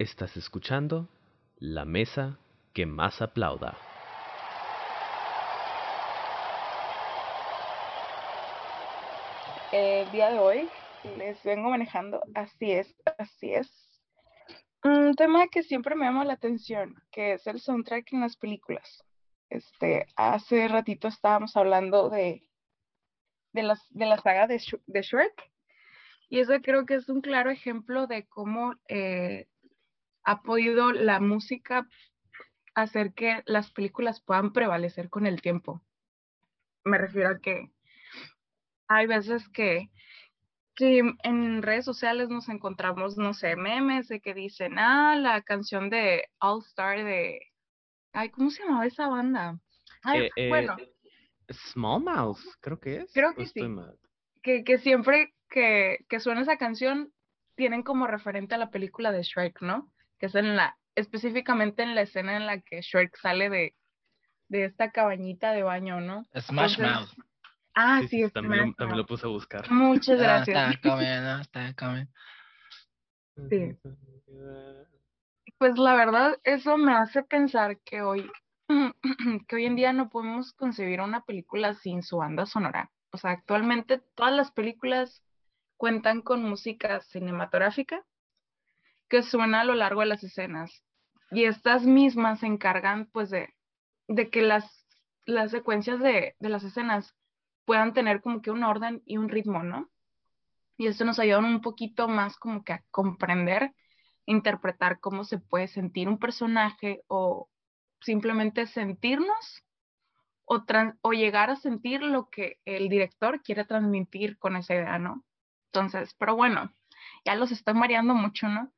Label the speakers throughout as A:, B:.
A: Estás escuchando La Mesa que más aplauda.
B: El día de hoy les vengo manejando, así es, así es, un tema que siempre me llama la atención, que es el soundtrack en las películas. Este, hace ratito estábamos hablando de, de, las, de la saga de, de Shrek, y eso creo que es un claro ejemplo de cómo eh, ha podido la música hacer que las películas puedan prevalecer con el tiempo. Me refiero a que hay veces que, que en redes sociales nos encontramos, no sé, memes de que dicen, ah, la canción de All Star de, ay, ¿cómo se llamaba esa banda? Ay,
A: Eh, eh,
B: bueno,
A: Small Mouth, creo que es.
B: Creo
A: ¿o
B: que sí. que, que siempre que, que suena esa canción tienen como referente a la película de Shrek, ¿no? Que es en la, específicamente en la escena en la que Shrek sale de, de esta cabañita de baño, ¿no?
C: Smash
B: Entonces-
C: Mouth.
B: Ah,
A: Sí,
B: sí,
A: sí,
B: es
A: también, lo, también puse a buscar.
B: Muchas
C: Ah,
B: gracias.
C: Está comiendo, está comiendo.
B: Sí. Pues la verdad, eso me hace pensar que hoy, que hoy en día no podemos concebir una película sin su banda sonora. O sea, actualmente todas las películas cuentan con música cinematográfica que suena a lo largo de las escenas. Y estas mismas se encargan, pues, de, de que las, las secuencias de, de las escenas puedan tener como que un orden y un ritmo, ¿no? Y esto nos ayuda un poquito más como que a comprender interpretar cómo se puede sentir un personaje o simplemente sentirnos o, o llegar a sentir lo que el director quiere transmitir con esa idea, ¿no? Entonces, pero bueno, ya los estoy mareando mucho, ¿no?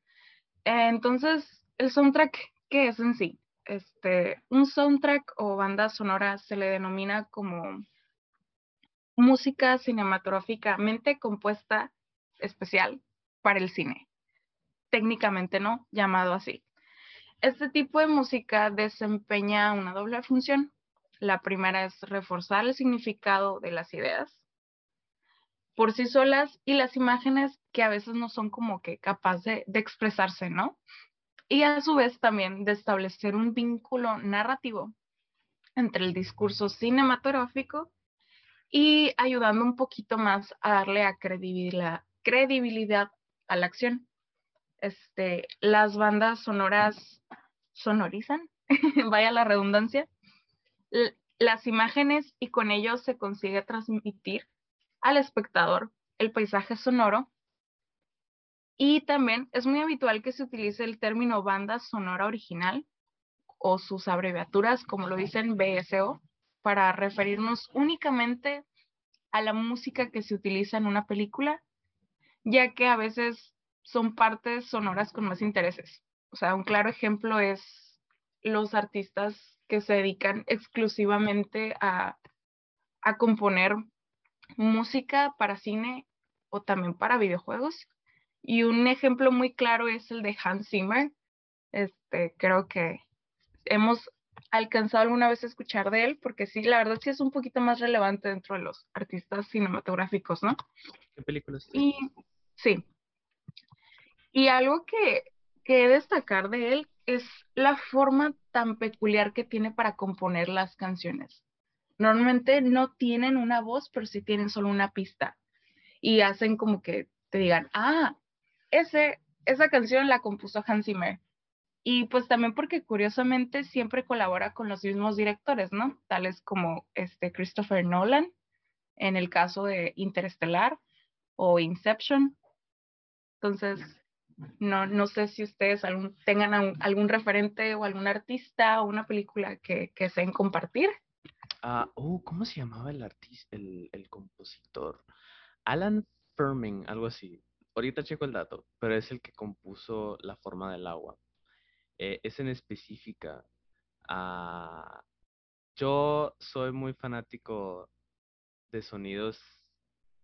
B: Entonces, el soundtrack, ¿qué es en sí? Este, un soundtrack o banda sonora se le denomina como música cinematográficamente compuesta especial para el cine técnicamente no, llamado así. Este tipo de música desempeña una doble función. La primera es reforzar el significado de las ideas por sí solas y las imágenes que a veces no son como que capaz de, expresarse, ¿no? Y a su vez también de establecer un vínculo narrativo entre el discurso cinematográfico y ayudando un poquito más a darle a credibilidad, a la acción este, las bandas sonoras sonorizan, vaya la redundancia, las imágenes y con ello se consigue transmitir al espectador el paisaje sonoro. Y también es muy habitual que se utilice el término banda sonora original o sus abreviaturas, como lo dicen BSO, para referirnos únicamente a la música que se utiliza en una película, ya que a veces son partes sonoras con más intereses. O sea, un claro ejemplo es los artistas que se dedican exclusivamente a, a componer música para cine o también para videojuegos. Y un ejemplo muy claro es el de Hans Zimmer. Este, creo que hemos alcanzado alguna vez a escuchar de él, porque sí, la verdad sí es un poquito más relevante dentro de los artistas cinematográficos, ¿no?
A: ¿Qué películas?
B: Y sí. Y algo que, que destacar de él es la forma tan peculiar que tiene para componer las canciones. Normalmente no tienen una voz, pero sí tienen solo una pista. Y hacen como que te digan, ah, ese, esa canción la compuso Hans Zimmer. Y pues también porque curiosamente siempre colabora con los mismos directores, ¿no? Tales como este Christopher Nolan, en el caso de Interestelar o Inception. Entonces, no, no sé si ustedes tengan algún, algún referente o algún artista o una película que, que deseen compartir.
A: Ah, oh, ¿cómo se llamaba el artista, el, compositor? Alan Firmin, algo así. Ahorita checo el dato, pero es el que compuso La forma del agua. Eh, es en específica. ah, yo soy muy fanático de sonidos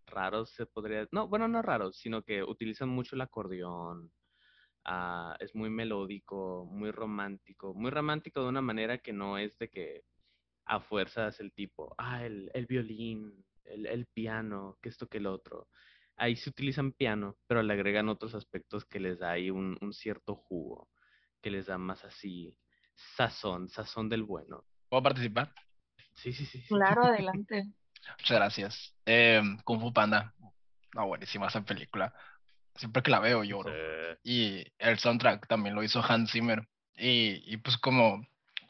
A: raros, se podría. No, bueno, no raros, sino que utilizan mucho el acordeón. ah, es muy melódico, muy romántico. Muy romántico de una manera que no es de que a fuerzas el tipo, ah, el, el violín, el, el piano, que esto que el otro. ahí se utilizan piano, pero le agregan otros aspectos que les da ahí un, un cierto jugo, que les da más así sazón, sazón del bueno.
C: ¿Puedo participar?
A: Sí, sí, sí.
B: Claro, adelante.
C: Muchas gracias. Eh, Kung Fu Panda. No, buenísima esa película. Siempre que la veo lloro. Y el soundtrack también lo hizo Hans Zimmer. Y, y pues como,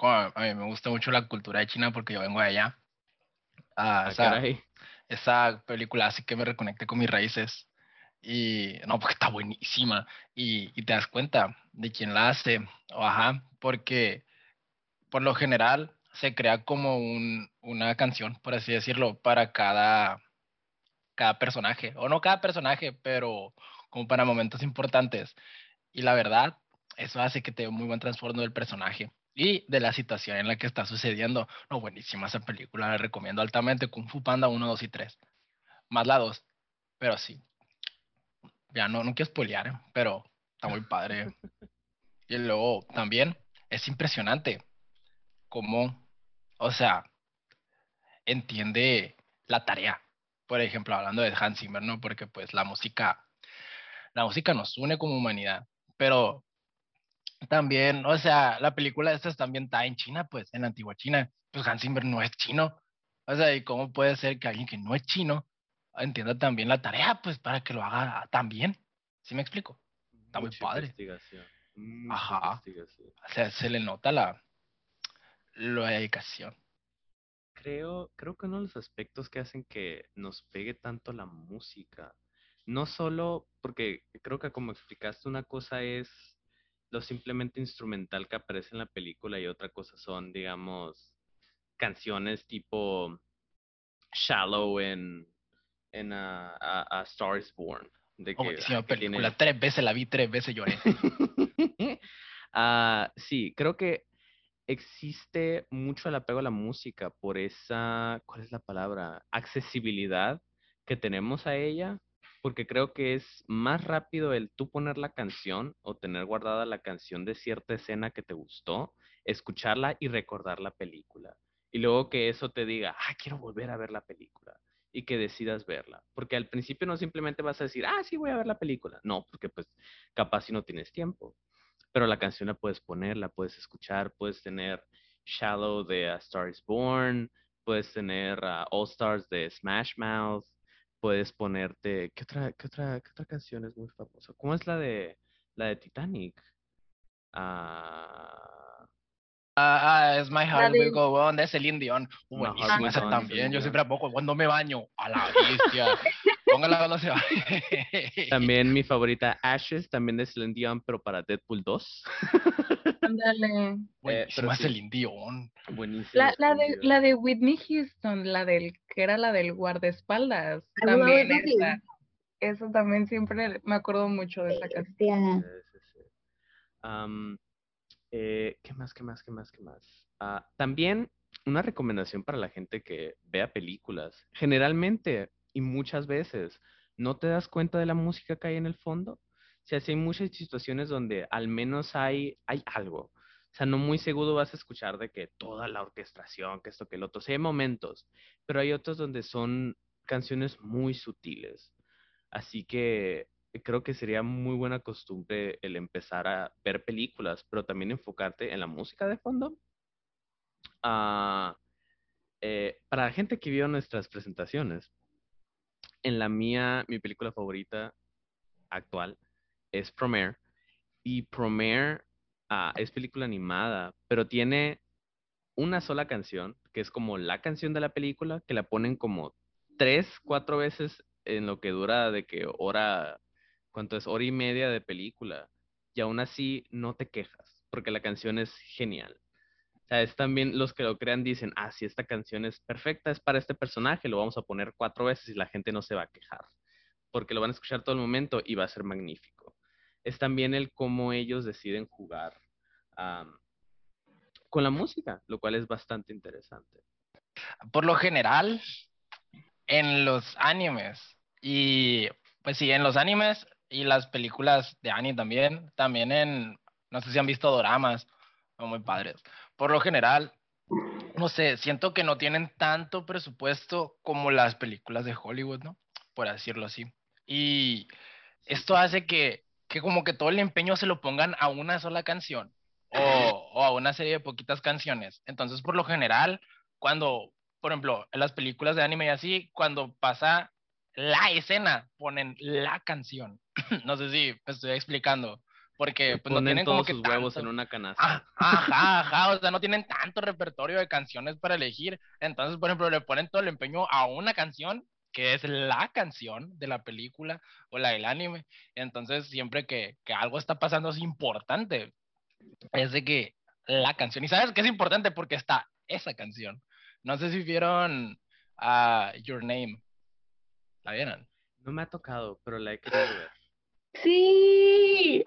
C: a mí me gusta mucho la cultura de China porque yo vengo de allá. Ah,
A: Ah,
C: esa, película así que me reconecté con mis raíces. Y no, porque está buenísima. Y, y te das cuenta de quién la hace. o Ajá, porque por lo general se crea como un, una canción, por así decirlo, para cada, cada personaje. O no cada personaje, pero como para momentos importantes. Y la verdad, eso hace que te dé un muy buen trasfondo del personaje y de la situación en la que está sucediendo. No, buenísima esa película, la recomiendo altamente. Kung Fu Panda 1, 2 y 3. Más la 2, pero sí. Ya no, no quiero spoilear, ¿eh? pero está muy padre. Y luego también es impresionante cómo, o sea, entiende la tarea. Por ejemplo, hablando de Hans Zimmer, ¿no? Porque pues la música, la música nos une como humanidad, pero también, o sea, la película esta también está en China, pues, en la antigua China. Pues Hans Zimmer no es chino. O sea, ¿y cómo puede ser que alguien que no es chino entienda también la tarea, pues, para que lo haga también? ¿Sí me explico? Está muy
A: Mucha
C: padre.
A: investigación,
C: Ajá.
A: investigación.
C: O sea, se le nota la, la dedicación.
A: Creo, creo que uno de los aspectos que hacen que nos pegue tanto la música, no solo porque creo que como explicaste, una cosa es lo simplemente instrumental que aparece en la película y otra cosa son, digamos, canciones tipo Shallow en, en a, a- a Star is Born. De
C: Oh,
A: que,
C: buenísima
A: ah, que tiene-
C: película. Tres veces la vi, tres veces lloré.
A: Ah, sí, creo que existe mucho el apego a la música por esa, ¿cuál es la palabra? Accesibilidad que tenemos a ella, porque creo que es más rápido el tú poner la canción o tener guardada la canción de cierta escena que te gustó, escucharla y recordar la película. Y luego que eso te diga, ah, quiero volver a ver la película. Y que decidas verla. Porque al principio no simplemente vas a decir, ah, sí, voy a ver la película. No, porque pues capaz si no tienes tiempo pero la canción la puedes poner, la puedes escuchar, puedes tener Shallow de A Star is Born, puedes tener ah, All Stars de Smash Mouth, puedes ponerte, ¿qué otra, qué otra, qué otra canción es muy famosa? ¿Cómo es la de la de Titanic? Ah,
C: Ah, ah, es My Heart Will Go On de Celine Dion. Buenísima esa también. Yo siempre poco cuando me baño. A la bestia. Póngala cuando se va.
A: también mi favorita Ashes, también de Celine Dion, pero para Deadpool 2.
B: Ándale.
C: Buenísima
A: sí.
C: Celine Dion.
A: Buenísima.
B: La, la, de, la Whitney Houston, la del que era la del guardaespaldas,
D: Will
B: también esa. Eso también siempre me acuerdo mucho de esa canción.
D: Bestia.
A: Sí, sí, sí. Am, eh, ¿qué más, qué más, qué más, qué más? Ah, también una recomendación para la gente que vea películas. Generalmente y muchas veces no te das cuenta de la música que hay en el fondo. O sea, sí hay muchas situaciones donde al menos hay, hay algo. O sea, no muy seguro vas a escuchar de que toda la orquestación, que esto, que el otro. Sí hay momentos, pero hay otros donde son canciones muy sutiles. Así que creo que sería muy buena costumbre el empezar a ver películas, pero también enfocarte en la música de fondo. Ah, eh, para la gente que vio nuestras presentaciones, en la mía, mi película favorita actual es Promare. Y Promare ah, es película animada, pero tiene una sola canción, que es como la canción de la película, que la ponen como tres, cuatro veces en lo que dura de que hora, ¿cuánto es? Hora y media de película. Y aún así no te quejas, porque la canción es genial. Sea, es también los que lo crean dicen, ah, si esta canción es perfecta, es para este personaje, lo vamos a poner cuatro veces y la gente no se va a quejar, porque lo van a escuchar todo el momento y va a ser magnífico. Es también el cómo ellos deciden jugar con la música, lo cual es bastante interesante.
C: Por lo general, en los animes y pues sí, en los animes y las películas de anime también, también en, no sé si han visto doramas, son muy padres. Por lo general, no sé, siento que no tienen tanto presupuesto como las películas de Hollywood, ¿no? Por decirlo así. Y esto hace que, que como que todo el empeño se lo pongan a una sola canción o, o a una serie de poquitas canciones. Entonces, por lo general, cuando, por ejemplo, en las películas de anime y así, cuando pasa la escena, ponen la canción. no sé si me estoy explicando. Porque pues, no tienen
A: todos
C: como que
A: sus huevos en una canasta.
C: Ah, ajá, ajá, o sea, no tienen tanto repertorio de canciones para elegir. Entonces, por ejemplo, le ponen todo el empeño a una canción que es la canción de la película o la del anime. Entonces, siempre que, que algo está pasando es importante. Es de que la canción, y sabes que es importante porque está esa canción. No sé si vieron a Your Name. ¿La vieron?
A: No me ha tocado, pero la he querido ver.
B: Sí,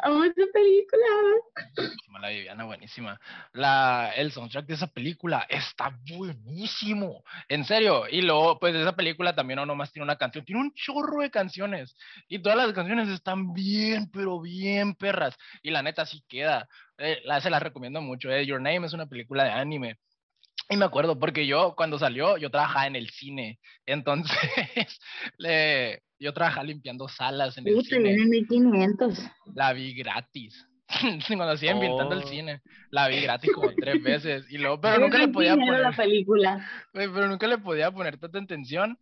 B: amo esa película.
C: Buenísima, La Viviana, buenísima. La, el soundtrack de esa película está buenísimo. En serio. Y luego, pues esa película también no nomás tiene una canción, tiene un chorro de canciones. Y todas las canciones están bien, pero bien perras. Y la neta sí queda. Eh, la, se la recomiendo mucho. Eh. Your Name es una película de anime. Y me acuerdo, porque yo cuando salió, yo trabajaba en el cine. Entonces, le, yo trabajaba limpiando salas en el
B: Puta,
C: cine.
B: viene 1500.
C: La vi gratis. Cuando siguen pintando el
A: Oh.
C: cine, la vi gratis como tres veces. Y luego, pero nunca le podía poner,
B: la película.
C: Pero nunca le podía poner tanta atención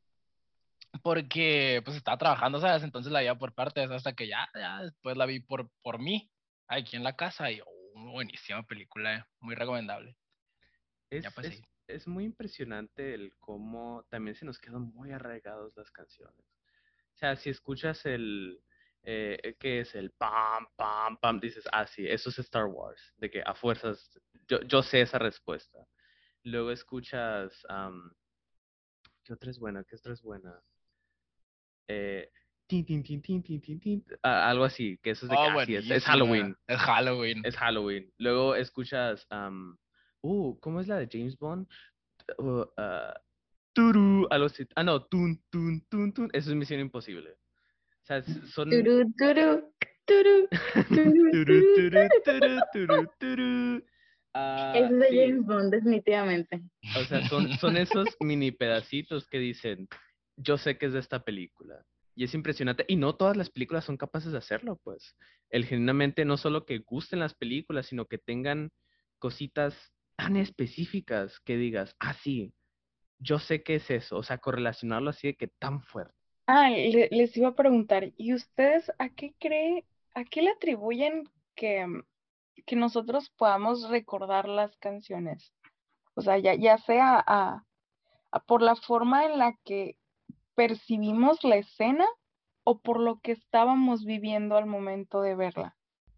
C: porque pues estaba trabajando, ¿sabes? Entonces la veía por partes hasta que ya, ya después la vi por, por mí aquí en la casa y oh, buenísima película, eh, muy recomendable.
A: Es,
C: Ya, pues,
A: es- muy impresionante el cómo también se nos quedan muy arraigados las canciones. O sea, si escuchas el, eh, ¿qué es el pam, pam, pam? Dices, ah, sí, eso es Star Wars, de que a fuerzas, yo, yo sé esa respuesta. Luego escuchas, ¿qué otra es buena? ¿Qué otra es buena? Eh, tin, tin, tin, tin, tin, tin, tin, ah, algo así, que eso es de que,
C: Oh,
A: ah, sí, es-. Halloween.
C: Es Halloween.
A: Es Halloween. Luego escuchas, uh, ¿cómo es la de James Bond? Uh, turu, algo así. Ah, no, tun, tun, tun, tun. Eso es Misión Imposible. O sea, son...
B: Turu, turu, turu, turu,
A: Turu,
B: turu.
A: turu, turu, turu, turu. Ah,
B: Es de
A: sí,
B: James Bond, definitivamente.
A: O sea, son, son esos mini pedacitos que dicen, yo sé que es de esta película. Y es impresionante. Y no todas las películas son capaces de hacerlo, pues. El genuinamente no solo que gusten las películas, sino que tengan cositas tan específicas que digas, ah, sí, yo sé que es eso. O sea, correlacionarlo así de que tan fuerte.
B: Ah, le- les iba a preguntar, ¿y ustedes a qué cree, a qué le atribuyen que, que nosotros podamos recordar las canciones? O sea, ya, ya sea a, a por la forma en la que percibimos la escena o por lo que estábamos viviendo al momento de verla.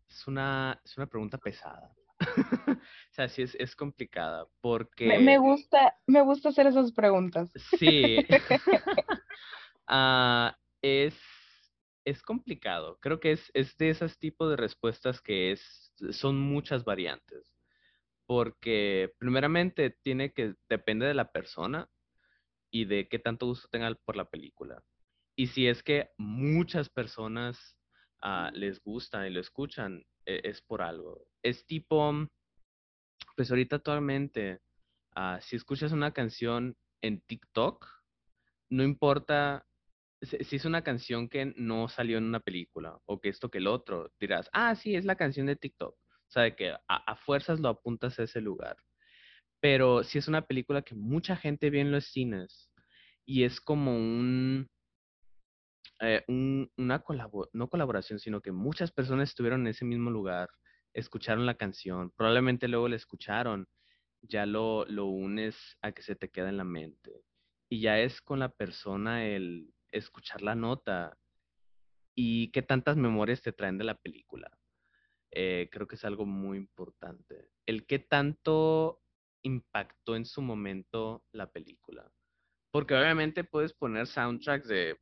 A: Es una, es una pregunta pesada. O sea, sí es, es complicada porque...
B: me gusta, me gusta hacer esas preguntas.
A: Sí. Ah, es, es complicado. Creo que es, es de esos tipos de respuestas que es, son muchas variantes. Porque primeramente tiene que, depende de la persona y de qué tanto gusto tenga por la película. Y si es que muchas personas ah, les gusta y lo escuchan, es por algo. Es tipo, pues ahorita actualmente, ah, si escuchas una canción en TikTok, no importa si si es una canción que no salió en una película o que esto que el otro, dirás, ah, sí, es la canción de TikTok. O sea, de que a, a fuerzas lo apuntas a ese lugar. Pero si es una película que mucha gente ve en los cines y es como un, eh, un- una colabo- no colaboración, sino que muchas personas estuvieron en ese mismo lugar, escucharon la canción, probablemente luego la escucharon, ya lo, lo unes a que se te queda en la mente. Y ya es con la persona el escuchar la nota y qué tantas memorias te traen de la película. Eh, creo que es algo muy importante. El qué tanto impactó en su momento la película. Porque obviamente puedes poner soundtracks de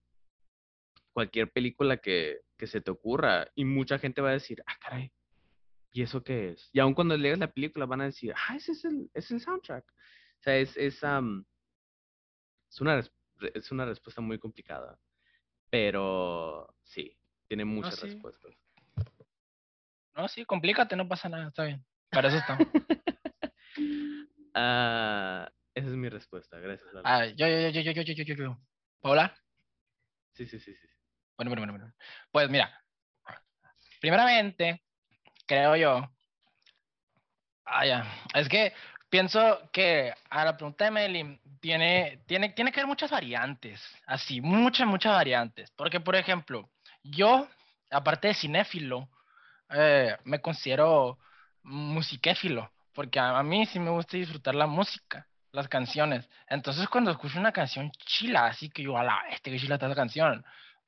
A: cualquier película que, que se te ocurra y mucha gente va a decir, ah, caray, ¿y eso qué es? Y aun cuando leas la película van a decir, ah, ese es el, es el soundtrack. O sea, es, es, am, es, una, es una respuesta muy complicada. Pero sí, tiene muchas
C: sí.
A: respuestas.
C: No, sí, complícate, no pasa nada, está bien. Para eso está.
A: Ah, esa es mi respuesta, gracias. Lalo.
C: Ah, yo, yo, yo, yo, yo, yo, yo, yo, yo. ¿Paola?
A: Sí, sí, sí, sí.
C: Bueno, bueno, bueno. Pues mira, primeramente, creo yo, ah, es que pienso que a la pregunta de Melly tiene, tiene, tiene que haber muchas variantes, así, muchas, muchas variantes. Porque, por ejemplo, yo, aparte de cinéfilo, eh, me considero musiquéfilo, porque a, mí sí me gusta disfrutar la música, las canciones. Entonces, cuando escucho una canción chila, así que yo, a la este que chila está la canción,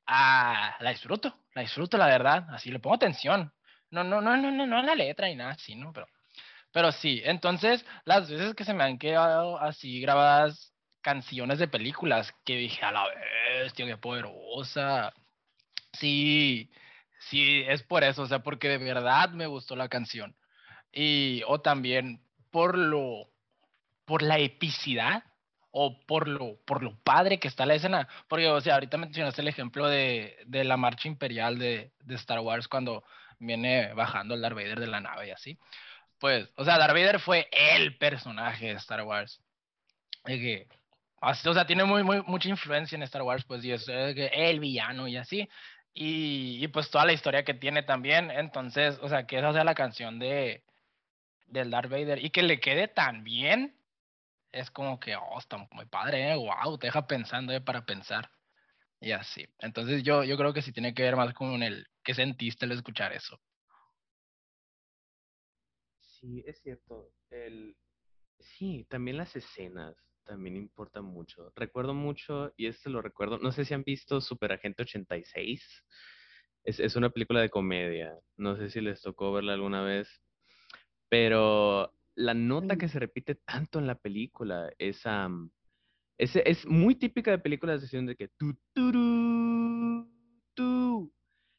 C: ah, la disfruto, la disfruto, la verdad, así le pongo atención. No, no, no, no, no, no la letra ni nada así, ¿no? Pero, pero sí, entonces, las veces que se me han quedado así grabadas canciones de películas que dije, a la bestia, qué poderosa. Sí, sí, es por eso, o sea, porque de verdad me gustó la canción. Y, o también por lo, por la epicidad o por lo, por lo padre que está la escena. Porque, o sea, ahorita mencionaste el ejemplo de, de la marcha imperial de, de, Star Wars cuando viene bajando el Darth Vader de la nave y así. Pues, o sea, Darth Vader fue el personaje de Star Wars. Que, o sea, tiene muy, muy, mucha influencia en Star Wars, pues, y es el villano y así. Y, y, pues toda la historia que tiene también. Entonces, o sea, que esa sea la canción de del Darth Vader y que le quede tan bien, es como que, oh, está muy padre, ¿eh? wow, te deja pensando ¿eh? para pensar. Y así. Entonces yo, yo creo que sí tiene que ver más con el que sentiste al escuchar eso.
A: Sí, es cierto. El... Sí, también las escenas también importan mucho. Recuerdo mucho, y este lo recuerdo, no sé si han visto Super Agente 86. Es, es una película de comedia. No sé si les tocó verla alguna vez. Pero la nota que se repite tanto en la película es, es, es, muy típica de películas de que tu, tu, tu,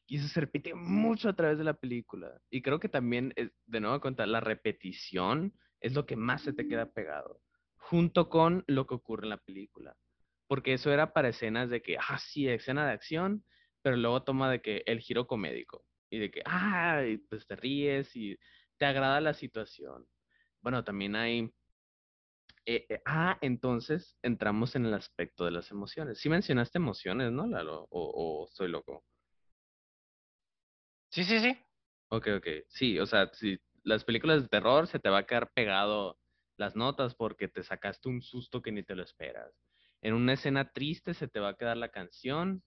A: y eso se repite mucho a través de la película. Y creo que también, de nuevo contar, la repetición es lo que más se te queda pegado, junto con lo que ocurre en la película. Porque eso era para escenas de que, ah, sí, escena de acción, pero luego toma de que el giro comédico. Y de que, ah, pues te ríes y te agrada la situación. Bueno, también hay... Eh, eh, ah, entonces entramos en el aspecto de las emociones. Sí mencionaste emociones, ¿no, Lalo? ¿O, o soy loco?
C: Sí, sí, sí.
A: Ok, ok. Sí, o sea, si las películas de terror se te va a quedar pegado las notas porque te sacaste un susto que ni te lo esperas. En una escena triste se te va a quedar la canción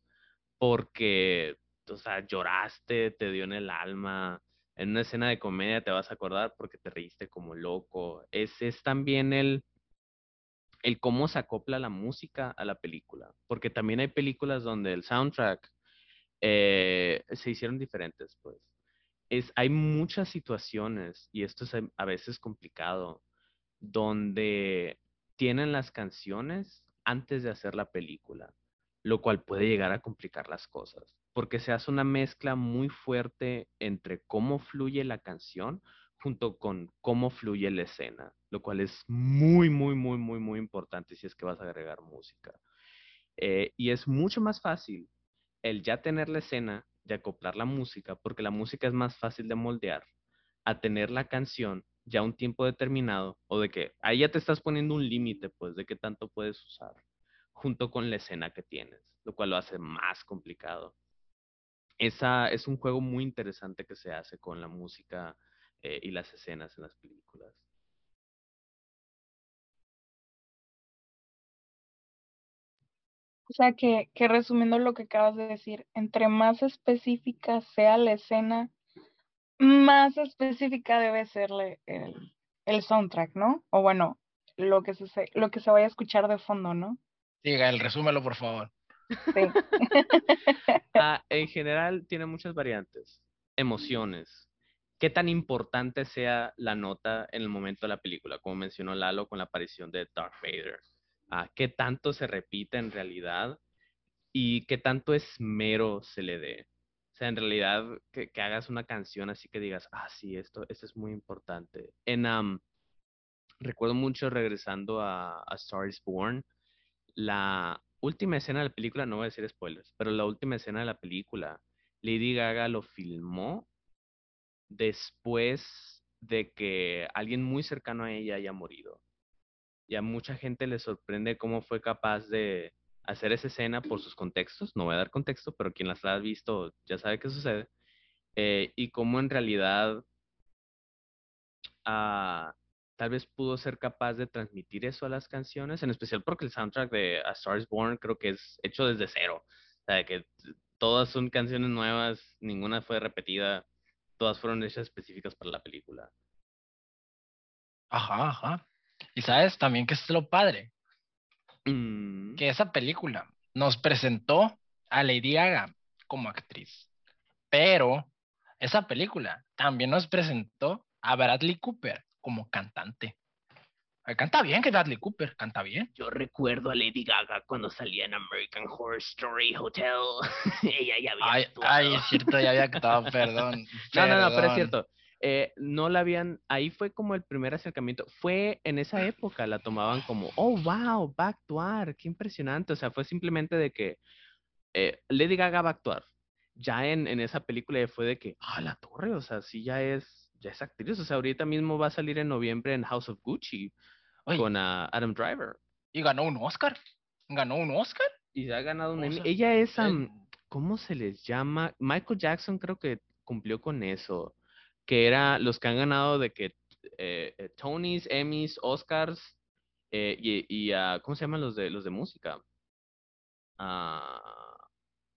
A: porque, o sea, lloraste, te dio en el alma, en una escena de comedia te vas a acordar porque te reíste como loco. Es, es también el, el cómo se acopla la música a la película, porque también hay películas donde el soundtrack eh, se hicieron diferentes, pues. Es, hay muchas situaciones, y esto es a veces complicado, donde tienen las canciones antes de hacer la película, lo cual puede llegar a complicar las cosas porque se hace una mezcla muy fuerte entre cómo fluye la canción junto con cómo fluye la escena, lo cual es muy, muy, muy, muy, muy importante si es que vas a agregar música. Eh, y es mucho más fácil el ya tener la escena de acoplar la música, porque la música es más fácil de moldear, a tener la canción ya un tiempo determinado, o de que ahí ya te estás poniendo un límite, pues, de qué tanto puedes usar, junto con la escena que tienes, lo cual lo hace más complicado esa es un juego muy interesante que se hace con la música eh, y las escenas en las películas.
B: O sea que, que resumiendo lo que acabas de decir, entre más específica sea la escena, más específica debe ser el, el soundtrack, ¿no? O bueno, lo que se lo que se vaya a escuchar de fondo, ¿no?
C: Diga, el resúmelo, por favor. Sí.
A: Ah, en general tiene muchas variantes. Emociones. ¿Qué tan importante sea la nota en el momento de la película? Como mencionó Lalo con la aparición de Darth Vader. Ah, ¿Qué tanto se repite en realidad? ¿Y qué tanto esmero se le dé? O sea, en realidad, que, hagas una canción así que digas, ah, sí, esto, esto es muy importante. En, recuerdo mucho regresando a, a Star is Born, la última escena de la película, no voy a decir spoilers, pero la última escena de la película, Lady Gaga lo filmó después de que alguien muy cercano a ella haya morido. Y a mucha gente le sorprende cómo fue capaz de hacer esa escena por sus contextos, no voy a dar contexto, pero quien las ha visto ya sabe qué sucede, eh, y cómo en realidad ah, tal vez pudo ser capaz de transmitir eso a las canciones, en especial porque el soundtrack de A Star is Born creo que es hecho desde cero, o sea, que todas son canciones nuevas, ninguna fue repetida, todas fueron hechas específicas para la película.
C: Ajá, ajá. Y sabes también que es lo padre,
A: Mm,
C: que esa película nos presentó a Lady Gaga como actriz, pero esa película también nos presentó a Bradley Cooper como cantante. Eh, Canta bien que Bradley Cooper, canta bien.
A: Yo recuerdo a Lady Gaga cuando salía en American Horror Story Hotel. Ella ya había
C: Ay,
A: actuado.
C: ay, es cierto, ya había actuado, perdón.
A: No, no, no, pero es cierto. Eh, no la habían, ahí fue como el primer acercamiento. Fue en esa época, la tomaban como, oh, wow, va a actuar, qué impresionante. O sea, fue simplemente de que eh, Lady Gaga va a actuar. Ya en, en esa película ya fue de que, ah, la torre, o sea, sí ya es, ya es actriz. O sea, ahorita mismo va a salir en noviembre en House of Gucci
C: Oye,
A: con Adam Driver.
C: y ganó un Oscar. Ganó un Oscar.
A: Y ha ganado un
C: O
A: Emmy.
C: sea,
A: Ella es, am, ¿cómo se les llama? Michael Jackson creo que cumplió con eso, que era los que han ganado de que eh, eh, Tonys, Emmys, Oscars eh, y, y, ah, ¿cómo se llaman los de los de música? Ah,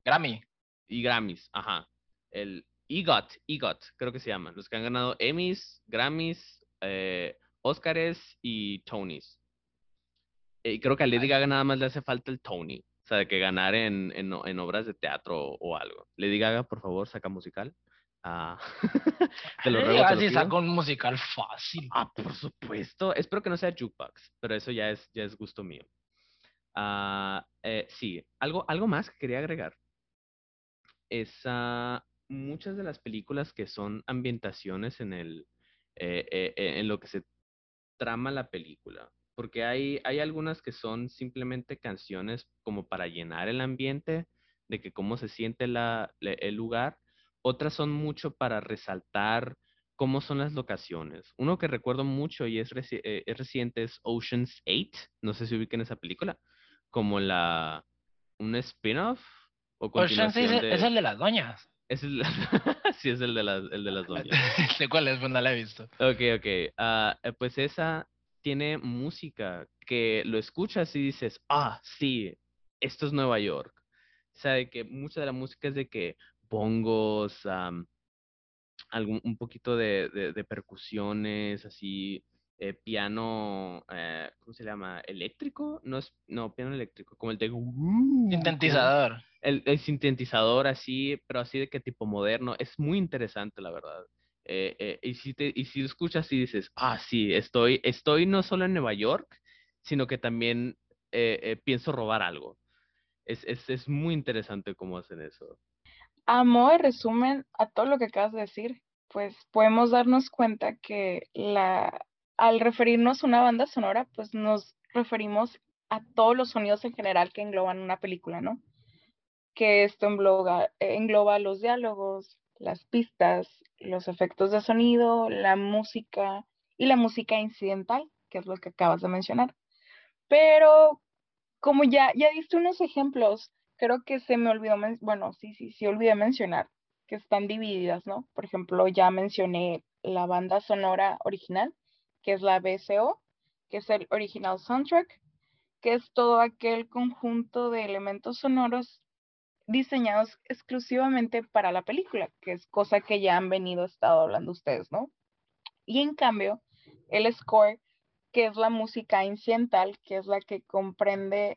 C: Grammy.
A: y Grammys, ajá. El EGOT, EGOT, creo que se llaman, los que han ganado Emmys, Grammys, eh, Oscars y Tonys. Y creo que a Lady. Gaga nada más le hace falta el Tony, o sea, de que ganar en, en, obras de teatro o, o algo. Lady Gaga, por favor, saca musical. Ah, te lo
C: Eh,
A: ruego,
C: así sacó un musical fácil.
A: Ah, por supuesto. Espero que no sea jukebox, pero eso ya es, ya es gusto mío. Ah, eh, sí, algo, algo más que quería agregar. Es ah, muchas de las películas que son ambientaciones en el, eh, eh, eh, en lo que se trama la película. Porque hay, hay algunas que son simplemente canciones como para llenar el ambiente, de que cómo se siente la, el lugar. Otras son mucho para resaltar cómo son las locaciones. Uno que recuerdo mucho y es, reci- eh, es reciente es Ocean's 8. No sé si ubiquen esa película. Como la un spin-off o
C: Ocean's
A: de...
C: es el de las doñas.
A: Es el- sí, es el de las, el de las doñas.
C: ¿De cuál es? Pues no la he visto.
A: Ok, ok. ah, eh, pues esa tiene música que lo escuchas y dices, ah, sí, esto es Nueva York. O sea, de que mucha de la música es de que bongos, am, algún, un poquito de, de, de percusiones, así, eh, piano, eh, ¿cómo se llama? ¿Eléctrico? No es, no, piano eléctrico, como el de...
C: Sintetizador.
A: El, sintetizador así, pero así de que tipo moderno, es muy interesante, la verdad. Eh, eh, y, si te, y si escuchas y dices, ah, sí, estoy, estoy no solo en Nueva York, sino que también eh, eh, pienso robar algo. Es, es, es muy interesante cómo hacen eso.
B: A modo de resumen a todo lo que acabas de decir, pues podemos darnos cuenta que la, al referirnos a una banda sonora, pues nos referimos a todos los sonidos en general que engloban una película, ¿no? Que esto engloba, eh, engloba los diálogos, las pistas, los efectos de sonido, la música y la música incidental, que es lo que acabas de mencionar. Pero como ya, ya diste unos ejemplos, creo que se me olvidó, bueno, sí, sí, sí, olvidé mencionar que están divididas, ¿no? Por ejemplo, ya mencioné la banda sonora original, que es la BSO, que es el original soundtrack, que es todo aquel conjunto de elementos sonoros diseñados exclusivamente para la película, que es cosa que ya han venido estado hablando ustedes, ¿no? Y en cambio, el score, que es la música incidental, que es la que comprende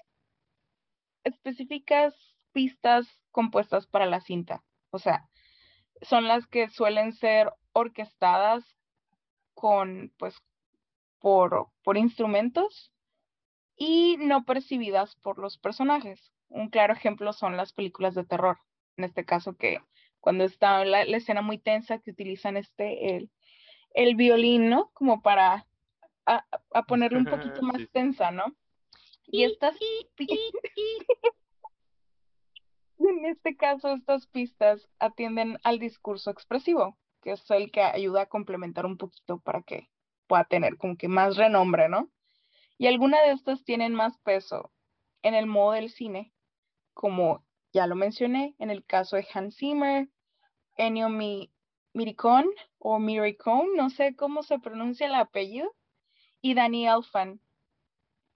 B: específicas pistas compuestas para la cinta. O sea, son las que suelen ser orquestadas con, pues, por, por instrumentos y no percibidas por los personajes. Un claro ejemplo son las películas de terror. En este caso que cuando está la, la escena muy tensa que utilizan este, el, el violín, ¿no? Como para a, a ponerle un poquito más
A: Sí.
B: tensa, ¿no? Y estas en este caso, estas pistas atienden al discurso expresivo, que es el que ayuda a complementar un poquito para que pueda tener como que más renombre, ¿no? Y algunas de estas tienen más peso en el modo del cine, como ya lo mencioné, en el caso de Hans Zimmer, Ennio Miricón o Miricón, no sé cómo se pronuncia el apellido, y Danny Elfman.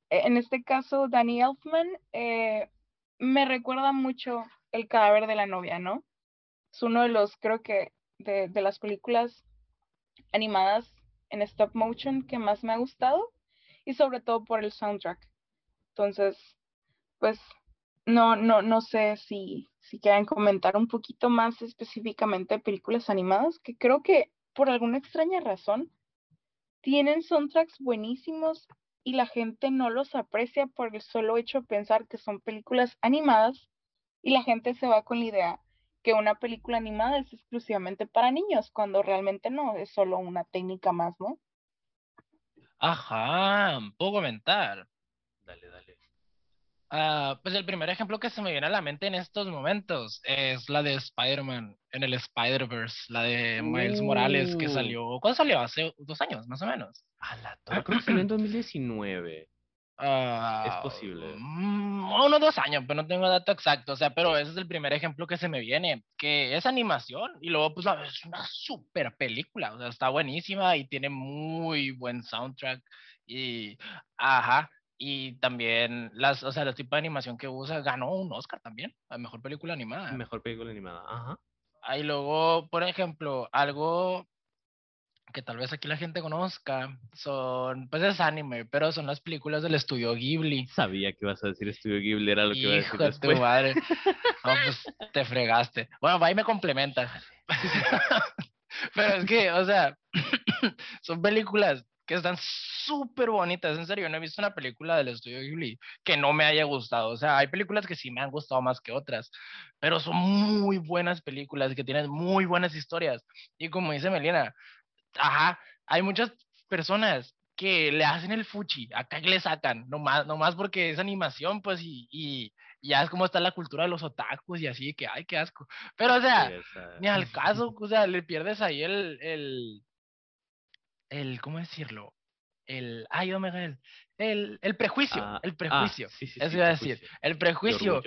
B: E, en este caso, Danny Elfman eh, me recuerda mucho El cadáver de la novia, ¿no? Es uno de los, creo que, de, de las películas animadas en stop motion que más me ha gustado y sobre todo por el soundtrack. Entonces, pues no, no, no sé si, si quieren comentar un poquito más específicamente de películas animadas, que creo que por alguna extraña razón tienen soundtracks buenísimos y la gente no los aprecia por el solo hecho de pensar que son películas animadas y la gente se va con la idea que una película animada es exclusivamente para niños, cuando realmente no, es solo una técnica más, ¿no?
C: Ajá, puedo comentar.
A: Dale, dale.
C: Ah, pues el primer ejemplo que se me viene a la mente en estos momentos es la de Spider-Man en el Spider-Verse, la de Miles Morales que uh. salió, ¿cuándo salió? Hace dos años, más o menos.
A: A la torre, creo que salió en 2019.
C: Uh,
A: es posible.
C: Mm, unos dos años, pero no tengo dato exacto. O sea, pero ese es el primer ejemplo que se me viene, que es animación y luego pues es una super película, o sea, está buenísima y tiene muy buen soundtrack y, ajá, y también las, o sea, el tipo de animación que usa ganó un Oscar también, a mejor película animada.
A: Mejor película animada, ajá.
C: Ahí luego, por ejemplo, algo que tal vez aquí la gente conozca, son, pues es anime, pero son las películas del estudio Ghibli.
A: Sabía que ibas a decir estudio Ghibli, era lo que iba a decir después.
C: Tu madre. No, pues te fregaste. Bueno, va y me complementa. pero es que, o sea, son películas que están súper bonitas, en serio, no he visto una película del estudio Ghibli que no me haya gustado, o sea, hay películas que sí me han gustado más que otras, pero son muy buenas películas que tienen muy buenas historias, y como dice Melina, ajá, hay muchas personas que le hacen el fuchi, acá que le sacan, nomás, nomás porque es animación, pues, y, y, ya es como está la cultura de los otakus y así, que ay, qué asco. Pero, o sea, ni al caso, o sea, le pierdes ahí el, el, el ¿cómo decirlo? El, ay, omega, el, el, el prejuicio, ah, el ah, prejuicio, eso iba a decir, el prejuicio.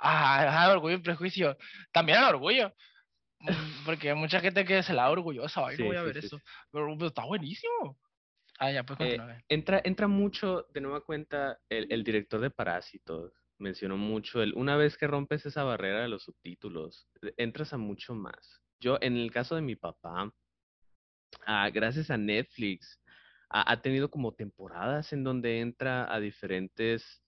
C: Ah, orgullo y prejuicio. También el orgullo. Mm, porque hay mucha gente que se la da orgullosa, ay, no voy a ver eso. Pero, está buenísimo. Ah, ya, pues
A: eh, entra, entra mucho, de nueva cuenta, el, el, director de Parásitos. Mencionó mucho el, una vez que rompes esa barrera de los subtítulos, e, entras a mucho más. Yo, en el caso de mi papá, ah, gracias a Netflix, ha, tenido como temporadas en donde entra a diferentes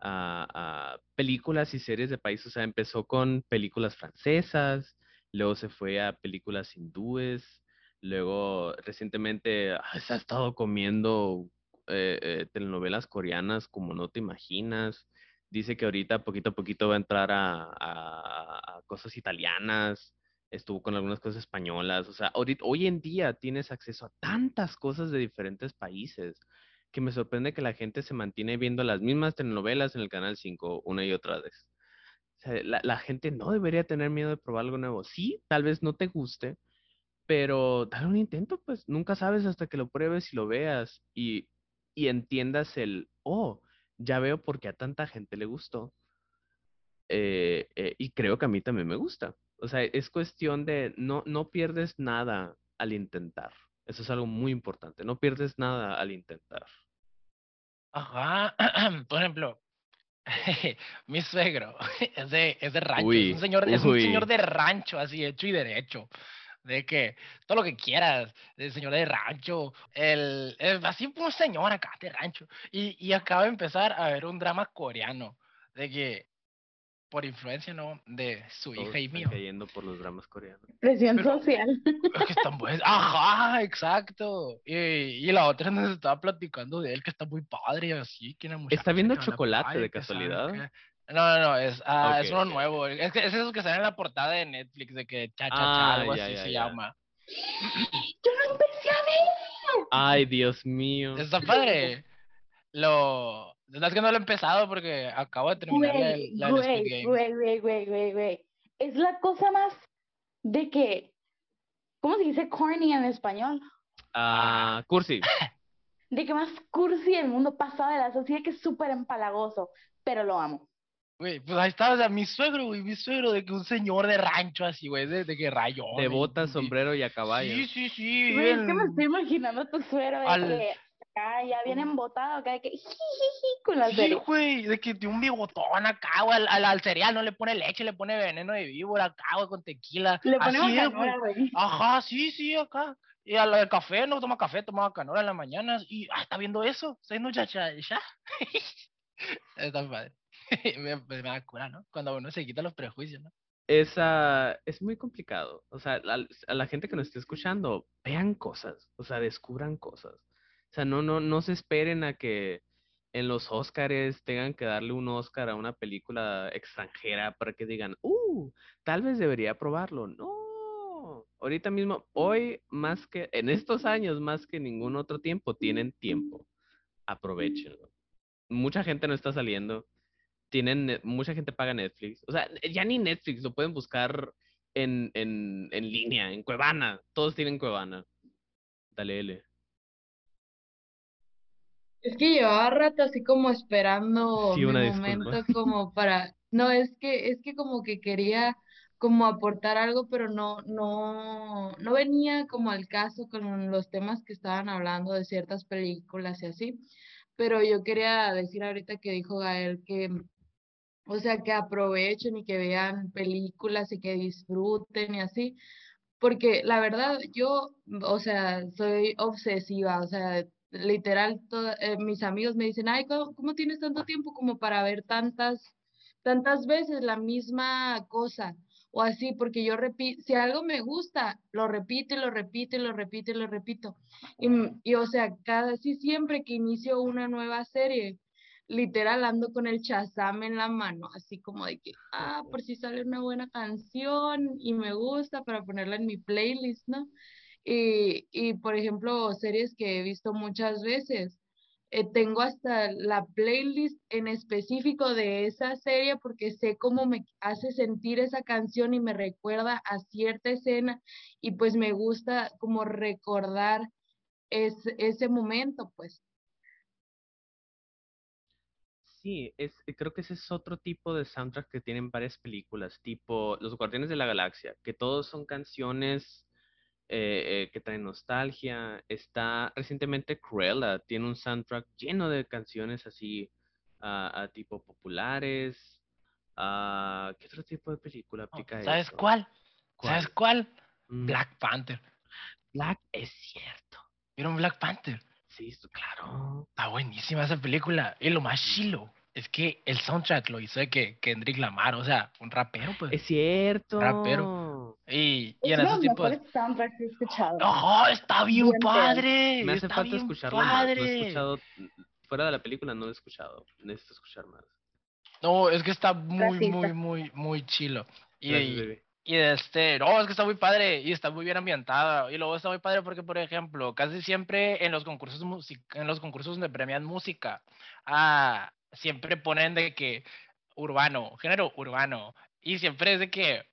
A: ah, películas y series de países. O sea, empezó con películas francesas, luego se fue a películas hindúes, luego recientemente ah, se ha estado comiendo eh, eh, telenovelas coreanas como no te imaginas. Dice que ahorita poquito a poquito va a entrar a, cosas italianas, estuvo con algunas cosas españolas, o sea, ahorita, hoy en día tienes acceso a tantas cosas de diferentes países que me sorprende que la gente se mantiene viendo las mismas telenovelas en el Canal 5 una y otra vez la, gente no debería tener miedo de probar algo nuevo. Sí, tal vez no te guste, pero dale un intento, pues nunca sabes hasta que lo pruebes y lo veas y, entiendas el, oh, ya veo por qué a tanta gente le gustó. Eh, eh, y creo que a mí también me gusta. O sea, es cuestión de no, no pierdes nada al intentar. Eso es algo muy importante. No pierdes nada al intentar.
C: Ajá. Por ejemplo, mi suegro es de, es de rancho, es, un señor, es un señor de rancho, así hecho y derecho. De que todo lo que quieras, el señor de rancho, el, así un señor acá de rancho. Y, y acaba de empezar a ver un drama coreano. De que por influencia, ¿no? De su hija y mío.
A: cayendo por los dramas coreanos.
B: Presión social.
C: Es que están buenos. Ajá, exacto. Y, y, la otra nos estaba platicando de él, que está muy padre, así, que
A: ¿Está viendo chocolate de casualidad?
C: No, no, no, es, ah, es uno nuevo. Es, es eso que sale en la portada de Netflix, de que cha, cha, cha, ah, algo así se llama.
B: ¡Yo lo empecé a ver!
A: Ay, Dios mío.
C: Está padre. Lo, es que no lo he empezado porque acabo de terminar la,
B: güey, Güey, güey, güey, güey, güey. Es la cosa más de que, ¿cómo se dice corny en español?
A: Ah, cursi.
D: de que más cursi el mundo pasado de la sociedad que es súper empalagoso, pero lo amo.
C: Güey, pues ahí estaba, o sea, mi suegro, güey, mi suegro, de que un señor de rancho así, güey, de, de que rayón.
A: De botas, sombrero y a caballo.
C: Sí, sí, sí.
D: Güey, es que me estoy imaginando a tu suegro de
C: Al-
D: que acá ya viene embotado, acá de que jijiji con la
C: Sí, güey, de que tiene un bigotón acá, güey, al, al, al cereal no le pone leche, le pone veneno de víbora acá, güey, con tequila.
D: Le ponemos
C: Así es, güey. Ajá, sí, sí, acá. Y al al café, no toma café, toma canora en las mañanas. Y, ah, está viendo eso, está viendo chacha, ya. está padre. me, me, me da cura, ¿no? Cuando uno se quita los prejuicios, ¿no?
A: Esa, es muy complicado. O sea, la- a la gente que nos esté escuchando, vean cosas, o sea, descubran cosas. O sea, no, no, no se esperen a que en los Óscares tengan que darle un Óscar a una película extranjera para que digan, uh, tal vez debería probarlo. No, ahorita mismo, hoy más que, en estos años más que ningún otro tiempo, tienen tiempo. Aprovechenlo. Mucha gente no está saliendo tienen, ne- mucha gente paga Netflix. O sea, ya ni Netflix, lo pueden buscar en, en, en línea, en Cuevana. Todos tienen Cuevana. Dale, L.
E: Es que llevaba rato así como esperando
A: Sí, una
E: momento como para, no, es que, es que como que quería como aportar algo, pero no, no, no venía como al caso con los temas que estaban hablando de ciertas películas y así. Pero yo quería decir ahorita que dijo Gael que, o sea, que aprovechen y que vean películas y que disfruten y así. Porque la verdad, yo, o sea, soy obsesiva, o sea, literal, eh, mis amigos me dicen, ay, ¿cómo, cómo tienes tanto tiempo como para ver tantas, tantas veces la misma cosa? O así, porque yo repito, si algo me gusta, lo repito y lo repito y lo repito y lo repito. Y, y o sea, cada, sí, siempre que inicio una nueva serie, literal ando con el Shazam en la mano, así como de que, ah, por si sale una buena canción y me gusta para ponerla en mi playlist, ¿no? Y, y por ejemplo, series que he visto muchas veces, eh, tengo hasta la playlist en específico de esa serie porque sé cómo me hace sentir esa canción y me recuerda a cierta escena y pues me gusta como recordar ese, ese momento, pues.
A: Sí, es, creo que ese es otro tipo de soundtrack que tienen varias películas, tipo Los Guardianes de la Galaxia, que todos son canciones eh, eh, que traen nostalgia. Está recientemente Cruella, tiene un soundtrack lleno de canciones así, ah, ah, tipo populares. Ah, ¿qué otro tipo de película aplica
C: ¿Sabes
A: eso?
C: cuál? ¿Sabes cuál?
A: Mm,
C: Black Panther.
A: Black es cierto.
C: ¿Vieron Black Panther?
A: Sí, claro.
C: Está buenísima esa película. Y lo más chilo es que el soundtrack lo hizo de que Kendrick Lamar, o sea, un rapero, pues.
A: Es cierto.
C: Rapero. Y, y en esos tipos.
D: mejores soundtracks que he escuchado.
C: ¡Ajá! Está bien padre.
A: Me hace
C: está
A: falta
C: bien
A: escucharlo más. No he
C: padre.
A: escuchado, fuera de la película, no lo he escuchado. Necesito escuchar más.
C: No, es que está muy,
D: Racista.
C: muy, muy, muy chilo. Y,
A: Gracias, baby.
C: y este, no, es que está muy padre y está muy bien ambientada. Y luego está muy padre porque, por ejemplo, casi siempre en los concursos en los concursos donde premian música, ah, siempre ponen de que urbano, género urbano. Y siempre es de que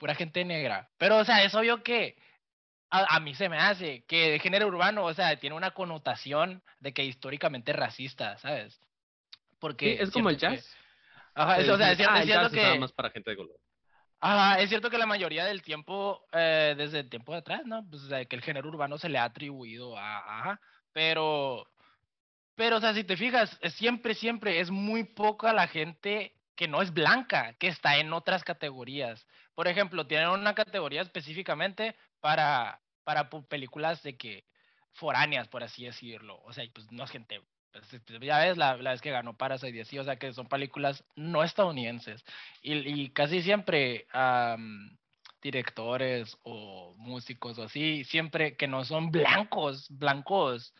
C: pura gente negra. Pero, o sea, es obvio que a, a mí se me hace que el género urbano, o sea, tiene una connotación de que históricamente racista, ¿sabes? Porque
A: Sí, es como el
C: cierto que-
A: jazz.
C: Ajá, es, o sea, es cierto,
A: Ah,
C: es cierto
A: jazz
C: que,
A: más para gente de color.
C: ajá, es cierto que la mayoría del tiempo, eh, desde el tiempo de atrás, ¿no? Pues o sea, que el género urbano se le ha atribuido a, ajá, pero, pero, o sea, si te fijas, siempre, siempre es muy poca la gente que no es blanca, que está en otras categorías. Por ejemplo, tienen una categoría específicamente para, para películas de que foráneas, por así decirlo. O sea, pues no es gente, pues, pues, ya ves la, vez que ganó Parasite así, o sea, que son películas no estadounidenses. Y, casi siempre directores o músicos o así, siempre que no son blancos, blancos,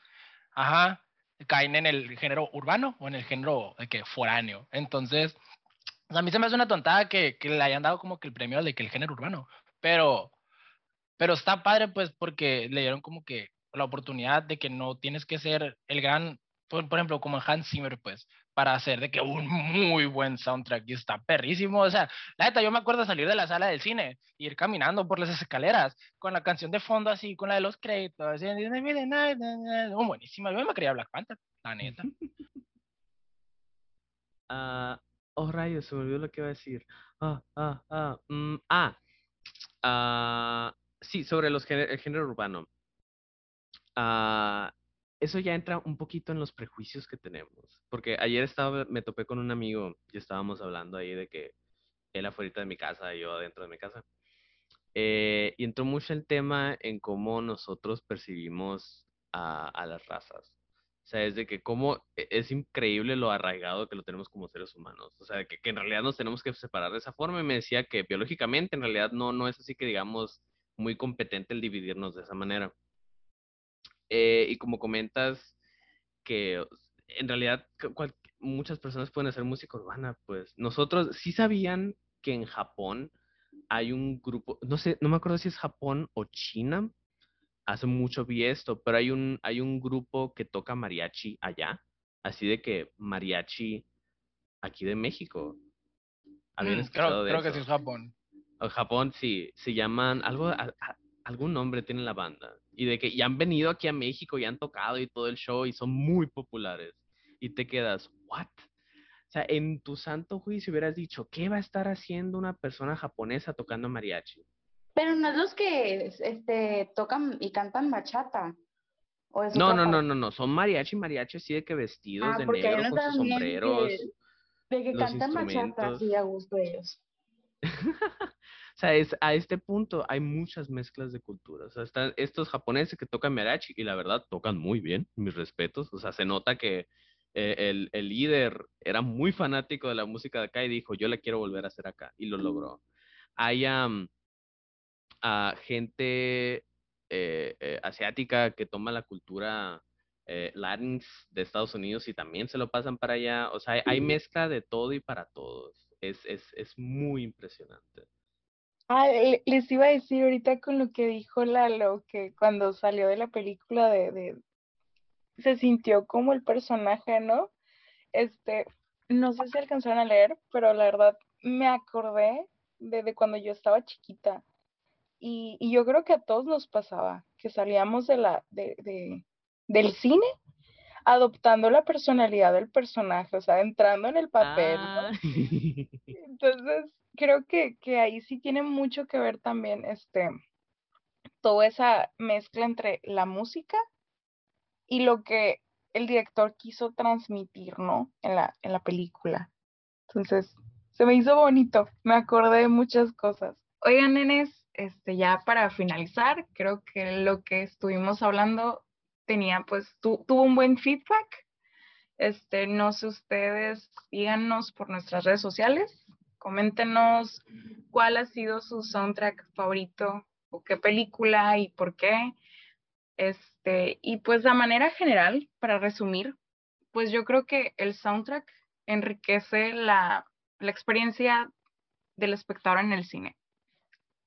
C: ajá, caen en el género urbano o en el género de que foráneo. Entonces, o sea, a mí se me hace una tontada que, que le hayan dado como que el premio de que el género urbano, pero, pero está padre pues porque le dieron como que la oportunidad de que no tienes que ser el gran por, ejemplo, como Hans Zimmer, pues, para hacer de que un muy buen soundtrack y está perrísimo. O sea, la neta, yo me acuerdo salir de la sala del cine, ir caminando por las escaleras con la canción de fondo así, con la de los créditos. Oh, buenísima. Yo me quería Black Panther, la neta.
A: Ah, oh, rayos, se me olvidó lo que iba a decir. Ah, ah, ah, mm, ah, ah, sí, sobre los el género urbano. Ah, eso ya entra un poquito en los prejuicios que tenemos. Porque ayer estaba, me topé con un amigo y estábamos hablando ahí de que él afuera de mi casa yo adentro de mi casa. Eh, y entró mucho el tema en cómo nosotros percibimos a, las razas. Sea, es de que cómo e, es increíble lo arraigado que lo tenemos como seres humanos. O sea, que, que, en realidad nos tenemos que separar de esa forma. Y me decía que biológicamente en realidad no, no es así que digamos muy competente el dividirnos de esa manera. Eh, y como comentas que en realidad muchas personas pueden hacer música urbana, pues nosotros sí sabían que en Japón hay un grupo, no sé, no me acuerdo si es Japón o China, hace mucho vi esto, pero hay un, hay un grupo que toca mariachi allá, así de que mariachi aquí de México.
C: ¿Habían mm, creo, creo que sí es Japón.
A: O Japón, sí, se llaman, algo, algún nombre tiene la banda y de que ya han venido aquí a México y han tocado y todo el show y son muy populares. Y te quedas, ¿what? O sea, en tu santo juicio hubieras dicho, ¿qué va a estar haciendo una persona japonesa tocando mariachi?
D: Pero no es los que este, tocan y cantan bachata.
A: no, no, no, no, no, son mariachi, mariachi así de que vestidos ah, de negro con sus sombreros.
D: de que cantan bachata, sí, a gusto ellos.
A: O sea, es, a este punto hay muchas mezclas de culturas. O sea, están estos japoneses que tocan mariachi y la verdad tocan muy bien, mis respetos. O sea, se nota que eh, el, el, líder era muy fanático de la música de acá y dijo, yo la quiero volver a hacer acá. Y lo logró. Hay gente eh, eh, asiática que toma la cultura eh, de Estados Unidos y también se lo pasan para allá. O sea, hay, mezcla de todo y para todos. Es, es, es muy impresionante.
B: Ah, les iba a decir ahorita con lo que dijo Lalo, que cuando salió de la película de, se sintió como el personaje, ¿no? Este, no sé si alcanzaron a leer, pero la verdad me acordé de, cuando yo estaba chiquita. Y, yo creo que a todos nos pasaba, que salíamos de la, de, del cine adoptando la personalidad del personaje, o sea, entrando en el papel. Ah. Entonces, creo que, que, ahí sí tiene mucho que ver también este, toda esa mezcla entre la música y lo que el director quiso transmitir, ¿no? En la, en la película. Entonces, se me hizo bonito, me acordé de muchas cosas. Oigan, nenes, este, ya para finalizar, creo que lo que estuvimos hablando tenía, pues, tuvo un buen feedback. Este, no sé ustedes, díganos por nuestras redes sociales Coméntenos cuál ha sido su soundtrack favorito o qué película y por qué. Este, y pues de manera general, para resumir, pues yo creo que el soundtrack enriquece la, la experiencia del espectador en el cine.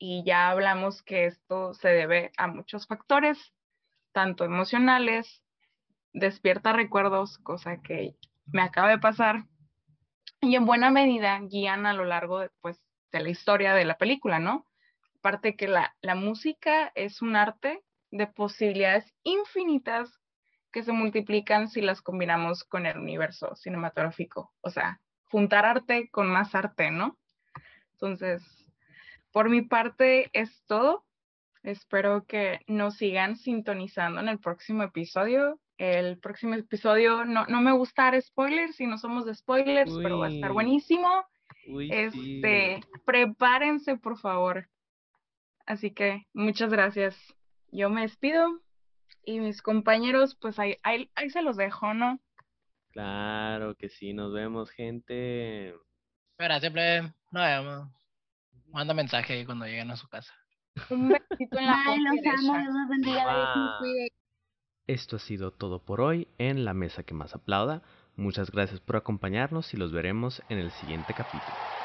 B: Y ya hablamos que esto se debe a muchos factores, tanto emocionales, despierta recuerdos, cosa que me acaba de pasar, y en buena medida guían a lo largo de, pues, de la historia de la película, ¿no? Aparte que la, la música es un arte de posibilidades infinitas que se multiplican si las combinamos con el universo cinematográfico. O sea, juntar arte con más arte, ¿no? Entonces, por mi parte es todo. Espero que nos sigan sintonizando en el próximo episodio el próximo episodio. No, no me gusta dar spoilers si no somos de spoilers, pero va a estar buenísimo. este, prepárense, por favor. Así que muchas gracias. Yo me despido y mis compañeros, pues ahí, ahí, se los dejo, ¿no?
A: Claro que sí, nos vemos, gente.
C: Espera, siempre nos vemos. Manda mensaje cuando lleguen a su casa.
D: Un besito en la Bye, los amo, Dios bendiga,
A: esto ha sido todo por hoy en La Mesa que más aplauda. Muchas gracias por acompañarnos y los veremos en el siguiente capítulo.